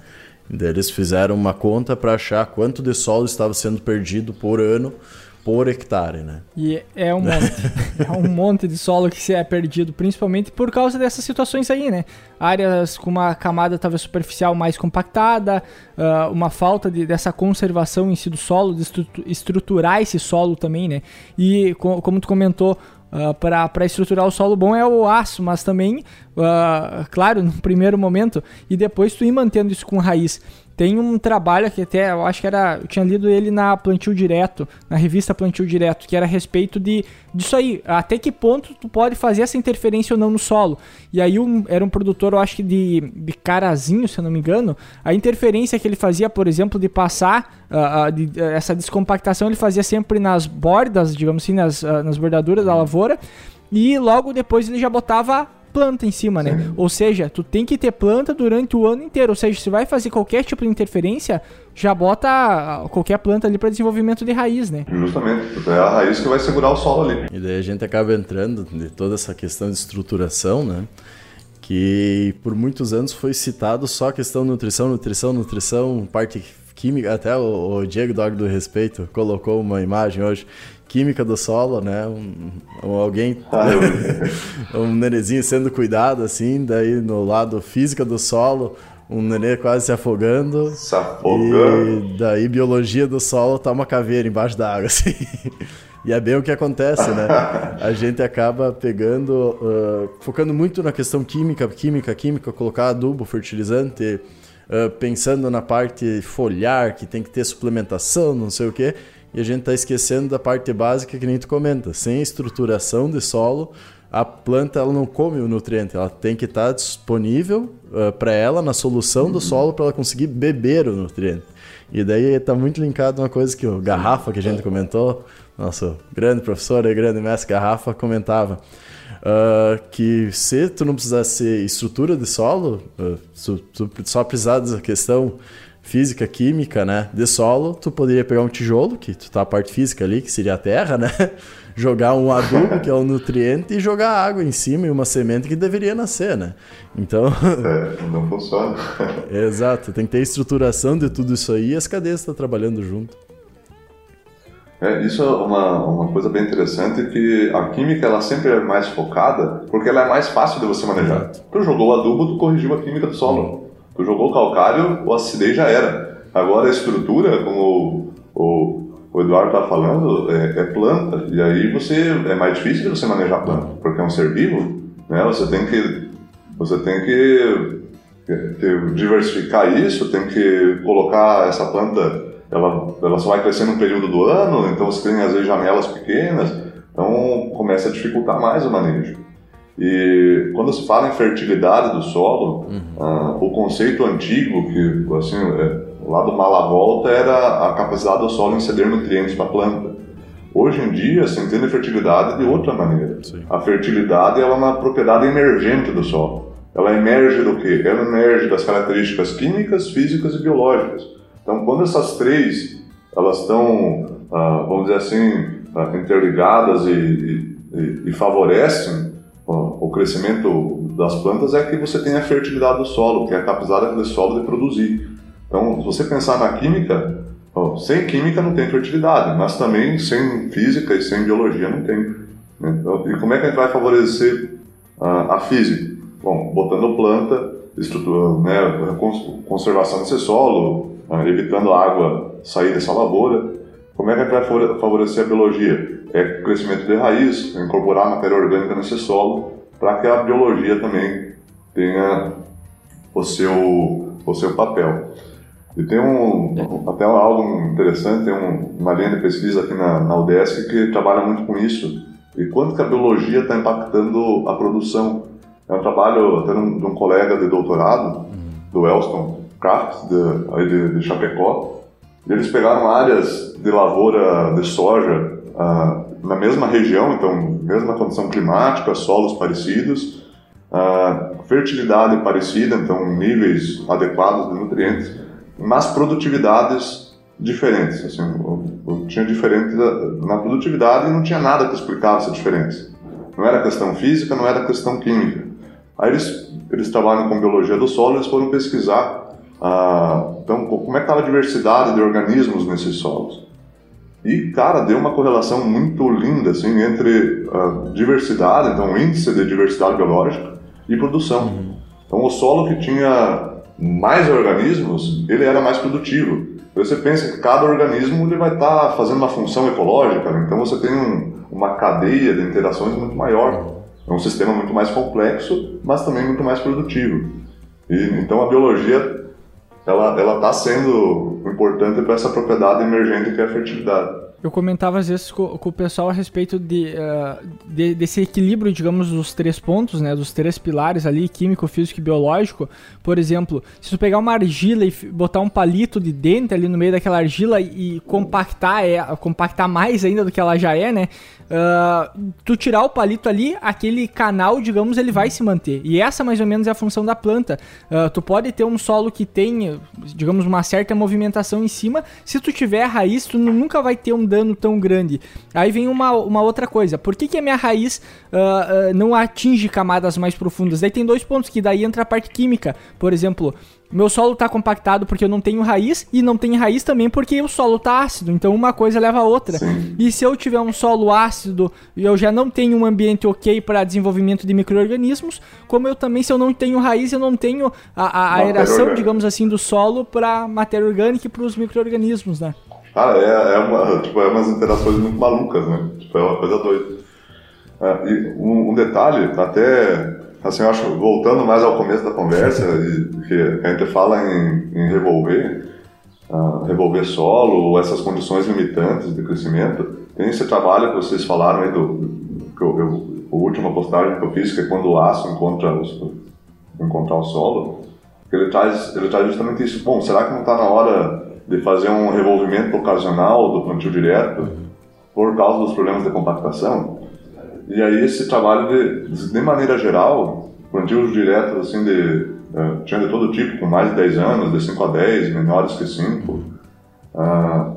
Eles fizeram uma conta para achar quanto de solo estava sendo perdido por ano por hectare, né? E é um monte. é um monte de solo que se é perdido, principalmente por causa dessas situações aí, né? Áreas com uma camada talvez superficial mais compactada, uh, uma falta de, dessa conservação em si do solo, de estruturar esse solo também, né? E como tu comentou, Uh, ah, para estruturar o solo bom é o aço, mas também, uh, claro, no primeiro momento, e depois tu ir mantendo isso com raiz. Tem um trabalho que até eu acho que era. Eu tinha lido ele na Plantio Direto, na revista Plantio Direto, que era a respeito de disso aí. Até que ponto tu pode fazer essa interferência ou não no solo. E aí um, era um produtor, eu acho que de, de carazinho, se eu não me engano. A interferência que ele fazia, por exemplo, de passar uh, uh, de, uh, essa descompactação, ele fazia sempre nas bordas, digamos assim, nas, nas bordaduras da lavoura. E logo depois ele já botava planta em cima, né? Ou seja, tu tem que ter planta durante o ano inteiro. Ou seja, se vai fazer qualquer tipo de interferência, já bota qualquer planta ali para desenvolvimento de raiz, né? Justamente, é a raiz que vai segurar o solo ali. E daí a gente acaba entrando de toda essa questão de estruturação, né? Que por muitos anos foi citado só a questão nutrição, nutrição, nutrição, parte química. Até o, o Diego Dog do Respeito colocou uma imagem hoje química do solo, né? Um, um alguém, um nenezinho sendo cuidado, assim, daí no lado física do solo, um nenê quase se afogando. Se afogando. E daí biologia do solo tá uma caveira embaixo da água, assim. E é bem o que acontece, né? A gente acaba pegando, uh, focando muito na questão química, química, química, colocar adubo, fertilizante, uh, pensando na parte foliar, que tem que ter suplementação, não sei o quê e a gente está esquecendo da parte básica que nem tu comenta. Sem estruturação de solo, a planta ela não come o nutriente, ela tem que estar tá disponível uh, para ela na solução do solo para ela conseguir beber o nutriente. E daí está muito linkado uma coisa que o Garrafa, que a gente comentou, nosso grande professor e grande mestre Garrafa, comentava. Uh, que se tu não precisasse estrutura de solo, uh, tu, tu só precisar dessa questão física, química, né, de solo, tu poderia pegar um tijolo, que tu tá a parte física ali, que seria a terra, né, jogar um adubo, que é um nutriente, e jogar água em cima e uma semente que deveria nascer, né. Então... É, não funciona. Exato, tem que ter estruturação de tudo isso aí e as cadeias estão trabalhando junto. É, isso é uma, uma coisa bem interessante que a química ela sempre é mais focada porque ela é mais fácil de você manejar. Tu jogou adubo, tu corrigiu a química do solo. Tu jogou calcário, o acidez já era. Agora a estrutura, como o, o Eduardo está falando, é, é, planta. E aí você é mais difícil de você manejar planta, porque é um ser vivo. Né? Você tem que você tem que, que diversificar isso, tem que colocar essa planta, ela, ela só vai crescer no período do ano, então você tem às vezes janelas pequenas, então começa a dificultar mais o manejo. E quando se fala em fertilidade do solo, uhum. uh, o conceito antigo, que assim, é, lá do Malavolta, era a capacidade do solo em ceder nutrientes para a planta. Hoje em dia, se entende fertilidade de outra maneira. Sim. A fertilidade é uma propriedade emergente do solo. Ela emerge do quê? Ela emerge das características químicas, físicas e biológicas. Então, quando essas três elas estão, uh, vamos dizer assim, uh, interligadas e, e, e favorecem o crescimento das plantas é que você tem a fertilidade do solo, que é a capacidade do solo de produzir. Então, se você pensar na química, sem química não tem fertilidade, mas também sem física e sem biologia não tem. Né? Então, e como é que a gente vai favorecer a, física? Bom, botando planta, estrutura, né, conservação desse solo, ah, evitando a água sair dessa lavoura. Como é que vai favorecer a biologia? é crescimento de raiz, incorporar matéria orgânica nesse solo, para que a biologia também tenha o seu, o seu papel. E tem um, até algo interessante, tem um, uma linha de pesquisa aqui na, na UDESC que trabalha muito com isso. E quanto que a biologia está impactando a produção. É um trabalho até de um colega de doutorado, do Elston Kraft, de, de, de Chapecó. E eles pegaram áreas de lavoura de soja ah, na mesma região, então, mesma condição climática, solos parecidos, ah, fertilidade parecida, então, níveis adequados de nutrientes, mas produtividades diferentes. Assim, tinha diferente na produtividade e não tinha nada que explicava essa diferença. Não era questão física, não era questão química. Aí eles, eles trabalham com biologia do solo, eles foram pesquisar ah, então, como é que estava a diversidade de organismos nesses solos. E, cara, deu uma correlação muito linda assim, entre a diversidade, então índice de diversidade biológica e produção. Uhum. Então, o solo que tinha mais organismos, ele era mais produtivo. Você pensa que cada organismo ele vai estar tá fazendo uma função ecológica, né? então você tem um, uma cadeia de interações muito maior. É um sistema muito mais complexo, mas também muito mais produtivo. E, então a biologia ela está sendo importante para essa propriedade emergente que é a fertilidade. Eu comentava às vezes com, com o pessoal a respeito de, uh, de, desse equilíbrio, digamos, dos três pontos, né? Dos três pilares ali, químico, físico e biológico. Por exemplo, se tu pegar uma argila e botar um palito de dente ali no meio daquela argila e compactar, é, compactar mais ainda do que ela já é, né? Uh, tu tirar o palito ali, aquele canal, digamos, ele vai se manter. E essa mais ou menos é a função da planta. Uh, tu pode ter um solo que tem, digamos, uma certa movimentação em cima. Se tu tiver a raiz, tu nunca vai ter um dano tão grande. Aí vem uma, uma outra coisa. Por que, que a minha raiz uh, não atinge camadas mais profundas? Daí tem dois pontos, que daí entra a parte química. Por exemplo, meu solo está compactado porque eu não tenho raiz e não tem raiz também porque o solo está ácido. Então uma coisa leva a outra. Sim. E se eu tiver um solo ácido e eu já não tenho um ambiente ok para desenvolvimento de micro-organismos, como eu também, se eu não tenho raiz, eu não tenho a, a aeração, digamos assim, do solo para matéria orgânica e para os micro-organismos, né? Cara, é, é, uma, tipo, é umas interações muito malucas, né? Tipo, é uma coisa doida. É, e um, um detalhe, até assim, eu acho, voltando mais ao começo da conversa, que a gente fala em, em revolver, uh, revolver solo, essas condições limitantes de crescimento, tem esse trabalho que vocês falaram aí do, que eu, eu, a última postagem que eu fiz, que é quando o aço encontra, os, encontrar o solo, ele traz, ele traz justamente isso. Bom, será que não está na hora de fazer um revolvimento ocasional do plantio direto por causa dos problemas de compactação? E aí esse trabalho, de, de maneira geral, plantios diretos assim de uh, tinha de todo tipo, com mais de 10 anos, de 5 a 10, menores que 5. Uh, ah,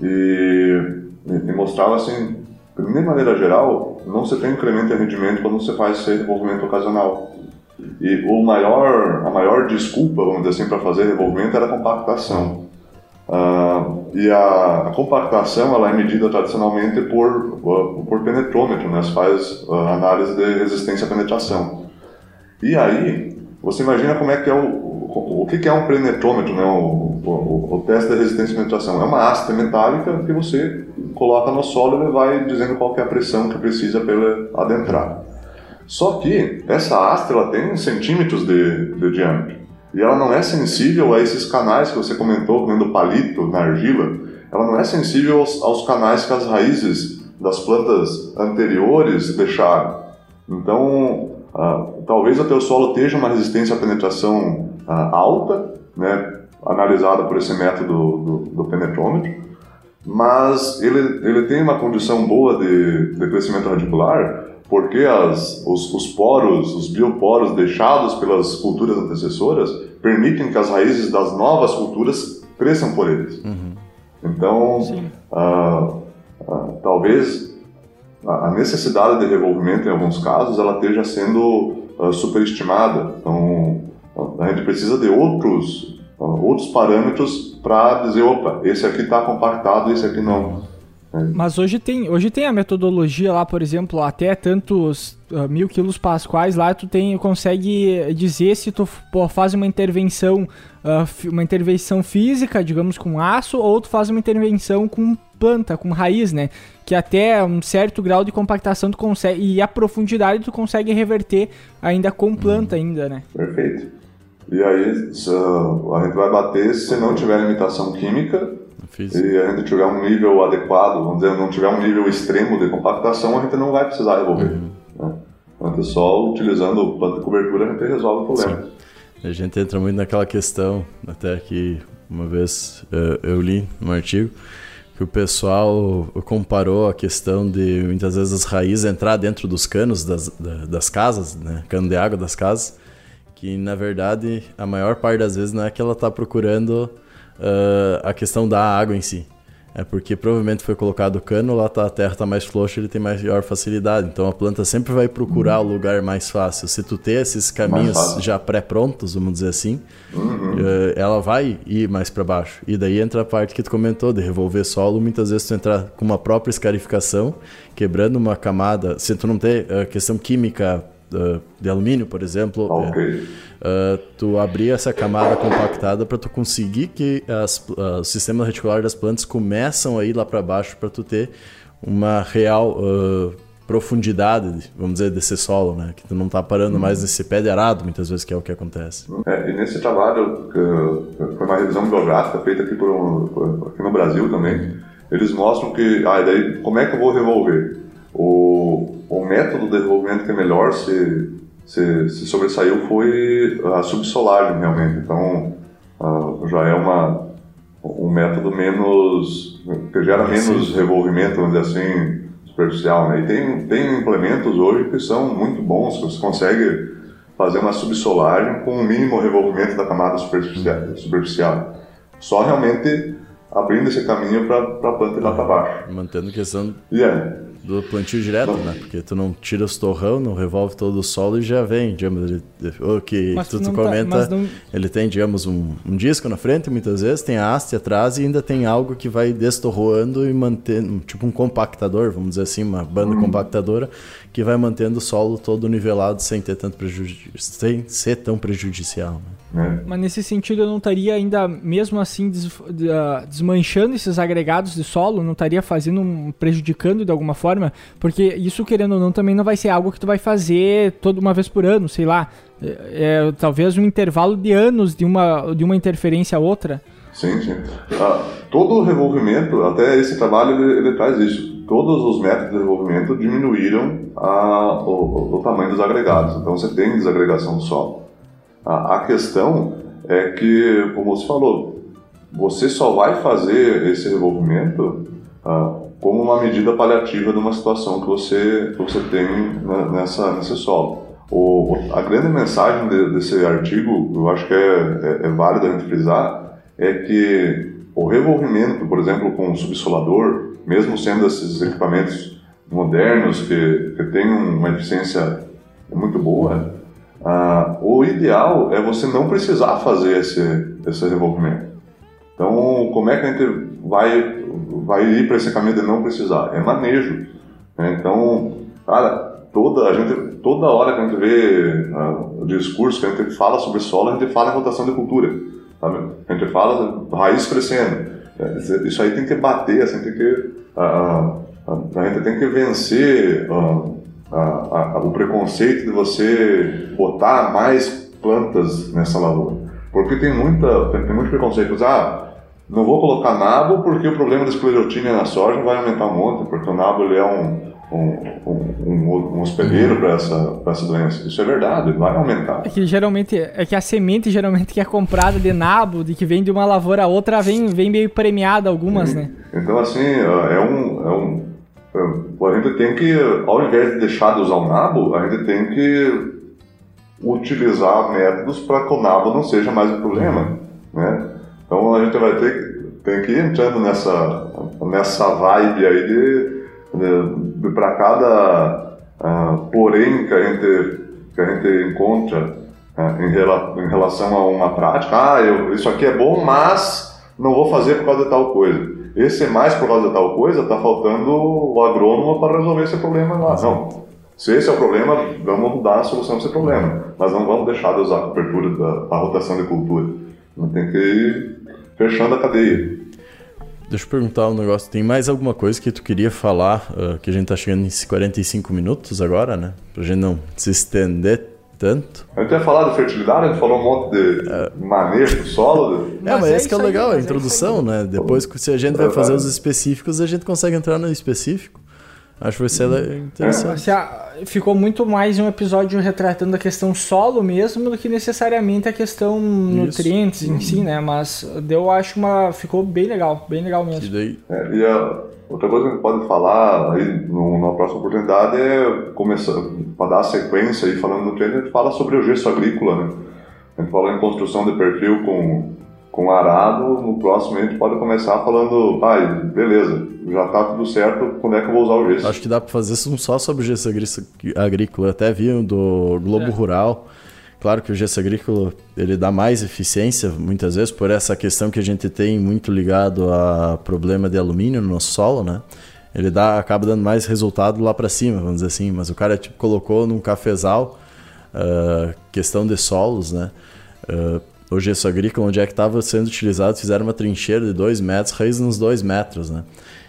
e, e, mostrava assim, de maneira geral, não se tem incremento de rendimento quando você faz esse revolvimento ocasional. E o maior, a maior desculpa, vamos dizer assim, para fazer revolvimento era a compactação. Uh, e a, a, compactação ela é medida tradicionalmente por, por penetrômetro, né? se faz uh, análise de resistência à penetração. E aí, você imagina como é que é o, o, o que, é um penetrômetro, né? O, o, o, teste de resistência à penetração. É uma haste metálica que você coloca no solo e ele vai dizendo qual é a pressão que precisa para ele adentrar. Só que essa haste ela tem centímetros de, de diâmetro. E ela não é sensível a esses canais que você comentou, comendo palito na argila. Ela não é sensível aos, aos canais que as raízes das plantas anteriores deixaram. Então, uh, talvez o teu solo esteja uma resistência à penetração uh, alta, né, analisada por esse método do, do, penetrômetro, mas ele, ele tem uma condição boa de, de crescimento radicular porque as, os, os, poros, os bioporos deixados pelas culturas antecessoras permitem que as raízes das novas culturas cresçam por eles. Uhum. Então, uh, uh, talvez a necessidade de revolvimento, em alguns casos, ela esteja sendo uh, superestimada. Então, a gente precisa de outros, outros parâmetros para dizer, opa, esse aqui está compactado, esse aqui não. Mas hoje tem, hoje tem a metodologia lá, por exemplo, até tantos uh, mil quilos pasquais lá, tu tem, consegue dizer se tu pô, faz uma intervenção, uh, uma intervenção física, digamos, com aço, ou tu faz uma intervenção com planta, com raiz, né? Que até um certo grau de compactação tu consegue, e a profundidade tu consegue reverter ainda com planta ainda, né? Perfeito. E aí a gente vai bater se não tiver limitação química e a gente tiver um nível adequado, vamos dizer, não tiver um nível extremo de compactação, a gente não vai precisar revolver. Uhum. Né? Então, só utilizando plano de cobertura a gente resolve o problema. Sim. A gente entra muito naquela questão, até que uma vez eu, eu li um artigo, que o pessoal comparou a questão de muitas vezes as raízes entrar dentro dos canos das, das casas, né? cano de água das casas, que na verdade a maior parte das vezes não é que ela está procurando uh, a questão da água em si. É porque provavelmente foi colocado cano, lá tá, a terra está mais frouxa, ele tem maior facilidade. Então a planta sempre vai procurar uhum. o lugar mais fácil. Se tu ter esses caminhos já pré-prontos, vamos dizer assim, uhum. uh, ela vai ir mais para baixo. E daí entra a parte que tu comentou de revolver solo. Muitas vezes tu entrar com uma própria escarificação, quebrando uma camada. Se tu não tem a questão química de alumínio, por exemplo, okay. uh, tu abrir essa camada compactada para tu conseguir que as, uh, o sistema reticular das plantas começam a ir lá para baixo para tu ter uma real uh, profundidade, vamos dizer, desse solo, né? Que tu não está parando mais uhum. nesse pé de arado, muitas vezes, que é o que acontece. É, e nesse trabalho, que foi uma revisão biográfica feita aqui, por um, aqui no Brasil também, eles mostram que, ah, daí, como é que eu vou revolver? O, o método de desenvolvimento que é melhor se, se, se sobressaiu foi a subsolagem, realmente. Então, uh, já é uma, um método menos. que gera menos revolvimento, vamos dizer assim, superficial. Né? E tem, tem implementos hoje que são muito bons, que você consegue fazer uma subsolagem com o mínimo revolvimento da camada superficial. superficial. Só realmente abrindo esse caminho para a planta ir lá para baixo. Mantendo questão. Yeah do plantio direto, né? Porque tu não tira os torrão, não revolve todo o solo e já vem, digamos, o que mas tu, tu tá- comenta, tá, não... ele tem, digamos, um, um, disco na frente muitas vezes, tem a haste atrás e ainda tem algo que vai destorroando e mantendo, tipo um compactador, vamos dizer assim, uma banda uhum. compactadora que vai mantendo o solo todo nivelado sem ter tanto prejuízo, sem ser tão prejudicial, né? É. Mas nesse sentido eu não estaria ainda, mesmo assim, des, uh, desmanchando esses agregados de solo, não estaria fazendo um, prejudicando de alguma forma, porque isso, querendo ou não, também não vai ser algo que tu vai fazer toda uma vez por ano, sei lá. É, é, talvez um intervalo de anos de uma, de uma interferência a outra. Sim, sim. Ah, todo o revolvimento, até esse trabalho, ele, ele traz isso. Todos os métodos de desenvolvimento diminuíram o, o, tamanho dos agregados. Então você tem desagregação do solo. A questão é que, como você falou, você só vai fazer esse revolvimento ah, como uma medida paliativa de uma situação que você, que você tem nessa, nesse solo. O, a grande mensagem de, desse artigo, eu acho que é, é, é válido a gente frisar, é que o revolvimento, por exemplo, com um subsolador, mesmo sendo esses equipamentos modernos que, que têm uma eficiência muito boa, ah, o ideal é você não precisar fazer esse, esse revolvimento. Então, como é que a gente vai, vai ir para esse caminho de não precisar? É manejo. Né? Então, cara, toda, a gente, toda hora que a gente vê uh, o discurso, que a gente fala sobre solo, a gente fala em rotação de cultura. Sabe? A gente fala raiz crescendo. É, isso aí tem que bater, assim, tem que, uh, uh, a gente tem que vencer a, a, o preconceito de você botar mais plantas nessa lavoura. Porque tem, muita, tem, tem muito preconceito. Ah, não vou colocar nabo porque o problema da esclerotina na soja vai aumentar um monte, porque o nabo ele é um, um, um, um hospedeiro para essa, essa doença. Isso é verdade, vai aumentar. É que geralmente, é que a semente geralmente que é comprada de nabo, de que vem de uma lavoura a outra, vem, vem meio premiada algumas, Sim. né? Então assim, é um, é um a gente tem que, ao invés de deixar de usar o nabo, a gente tem que utilizar métodos para que o nabo não seja mais o problema, né? Então a gente vai ter tem que ir entrando nessa nessa vibe aí de para cada uh, porém que a gente que a gente encontra uh, em, rela, em, relação a uma prática, ah, eu, isso aqui é bom, mas não vou fazer por causa de tal coisa esse é mais por causa de tal coisa, está faltando o agrônomo para resolver esse problema lá. Não. Se esse é o problema, vamos dar a solução para esse problema. Mas não vamos deixar de usar a cobertura da, rotação de cultura. Tem que ir fechando a cadeia. Deixa eu perguntar um negócio. Tem mais alguma coisa que tu queria falar? Uh, que a gente está chegando em 45 minutos agora, né? Pra gente não se estender tanto. A gente ia falar de fertilidade, a gente falou um monte de é. manejo do solo. De... É, mas, mas é esse que é legal, aí, a introdução, é né? Depois, se a gente vai fazer os específicos, a gente consegue entrar no específico. Acho que vai ser interessante. É. Ficou muito mais um episódio retratando a questão solo mesmo do que necessariamente a questão Isso. nutrientes em si, né? Mas deu, acho, uma. Ficou bem legal, bem legal mesmo. E, daí... é, e a outra coisa que a gente pode falar aí numa próxima oportunidade é começar, para dar sequência aí falando nutrientes, a gente fala sobre o gesso agrícola, né? A gente fala em construção de perfil com com arado, no próximo a gente pode começar falando, pai, beleza, já tá tudo certo, quando é que eu vou usar o gesso? Acho que dá para fazer isso só sobre o gesso agrícola. Até vi do Globo é. Rural. Claro que o gesso agrícola ele dá mais eficiência muitas vezes por essa questão que a gente tem muito ligado a problema de alumínio no nosso solo, né? Ele dá, acaba dando mais resultado lá para cima, vamos dizer assim. Mas o cara tipo, colocou num cafezal uh, questão de solos, né? Uh, o gesso agrícola, onde é que estava sendo utilizado, fizeram uma trincheira de 2 metros, raiz nos 2 metros, né?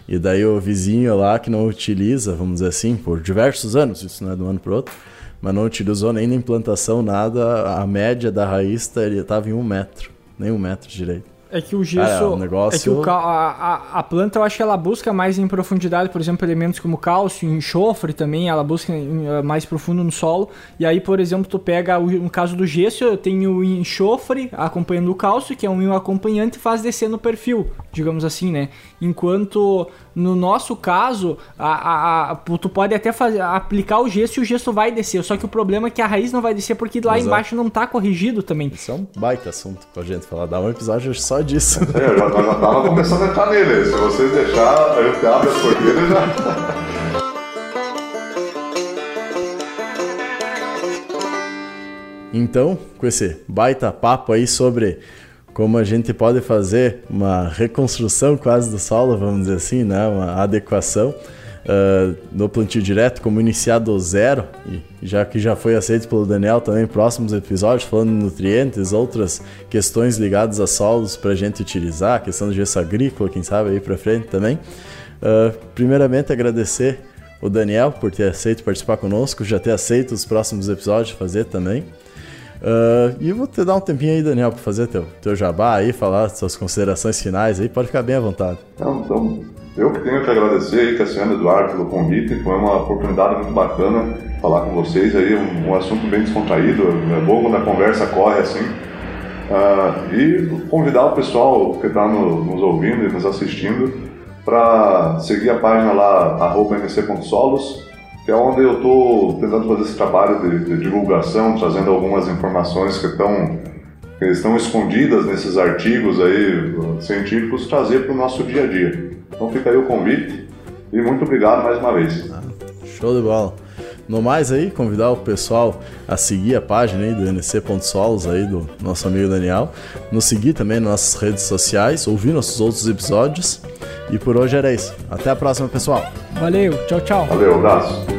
E daí o vizinho lá que não utiliza, vamos dizer assim, por diversos anos, isso não é de um ano para outro, mas não utilizou nem na implantação nada, a média da raiz estava em um metro, nem um metro direito. É que o gesso. É, o negócio... é que o, a, a, planta, eu acho que ela busca mais em profundidade, por exemplo, elementos como cálcio, enxofre também, ela busca eh, mais profundo no solo. E aí, por exemplo, tu pega, o, no caso do gesso, eu tenho o enxofre acompanhando o cálcio, que é um acompanhante, e faz descer no perfil, digamos assim, né? Enquanto no nosso caso, a, a, tu pode até fazer, aplicar o gesso e o gesso vai descer. Só que o problema é que a raiz não vai descer porque lá Exato. embaixo não está corrigido também. Isso é um baita assunto pra gente falar. Dá um episódio só disso. É, eu já, já tava começando a entrar nele. Se vocês deixar, eu abro as cortinas já. Então, com esse baita papo aí sobre como a gente pode fazer uma reconstrução quase do solo, vamos dizer assim, né? uma adequação uh, no plantio direto, como iniciar do zero, e já que já foi aceito pelo Daniel também, próximos episódios, falando de nutrientes, outras questões ligadas a solos para a gente utilizar, questão do gesso agrícola, quem sabe aí para frente também. Uh, primeiramente, agradecer o Daniel por ter aceito participar conosco, já ter aceito os próximos episódios fazer também. Uh, e vou te dar um tempinho aí, Daniel, para fazer teu, teu jabá aí, falar suas considerações finais aí, pode ficar bem à vontade. Então, então eu que tenho que agradecer aí, Cassiano Eduardo, pelo convite, foi uma oportunidade muito bacana falar com vocês aí, um, um assunto bem descontraído, é bom quando a conversa corre assim. Uh, e convidar o pessoal que está no, nos ouvindo e nos assistindo para seguir a página lá, arroba mc.solos, que é onde eu estou tentando fazer esse trabalho de, de, divulgação, trazendo algumas informações que estão que estão escondidas nesses artigos aí uh, científicos, trazer para o nosso dia a dia. Então fica aí o convite e muito obrigado mais uma vez. Ah, show de bola. No mais aí, convidar o pessoal a seguir a página aí do nc.solos aí do nosso amigo Daniel, nos seguir também nas nossas redes sociais, ouvir nossos outros episódios. E por hoje era isso. Até a próxima, pessoal. Valeu, tchau, tchau. Valeu, abraço.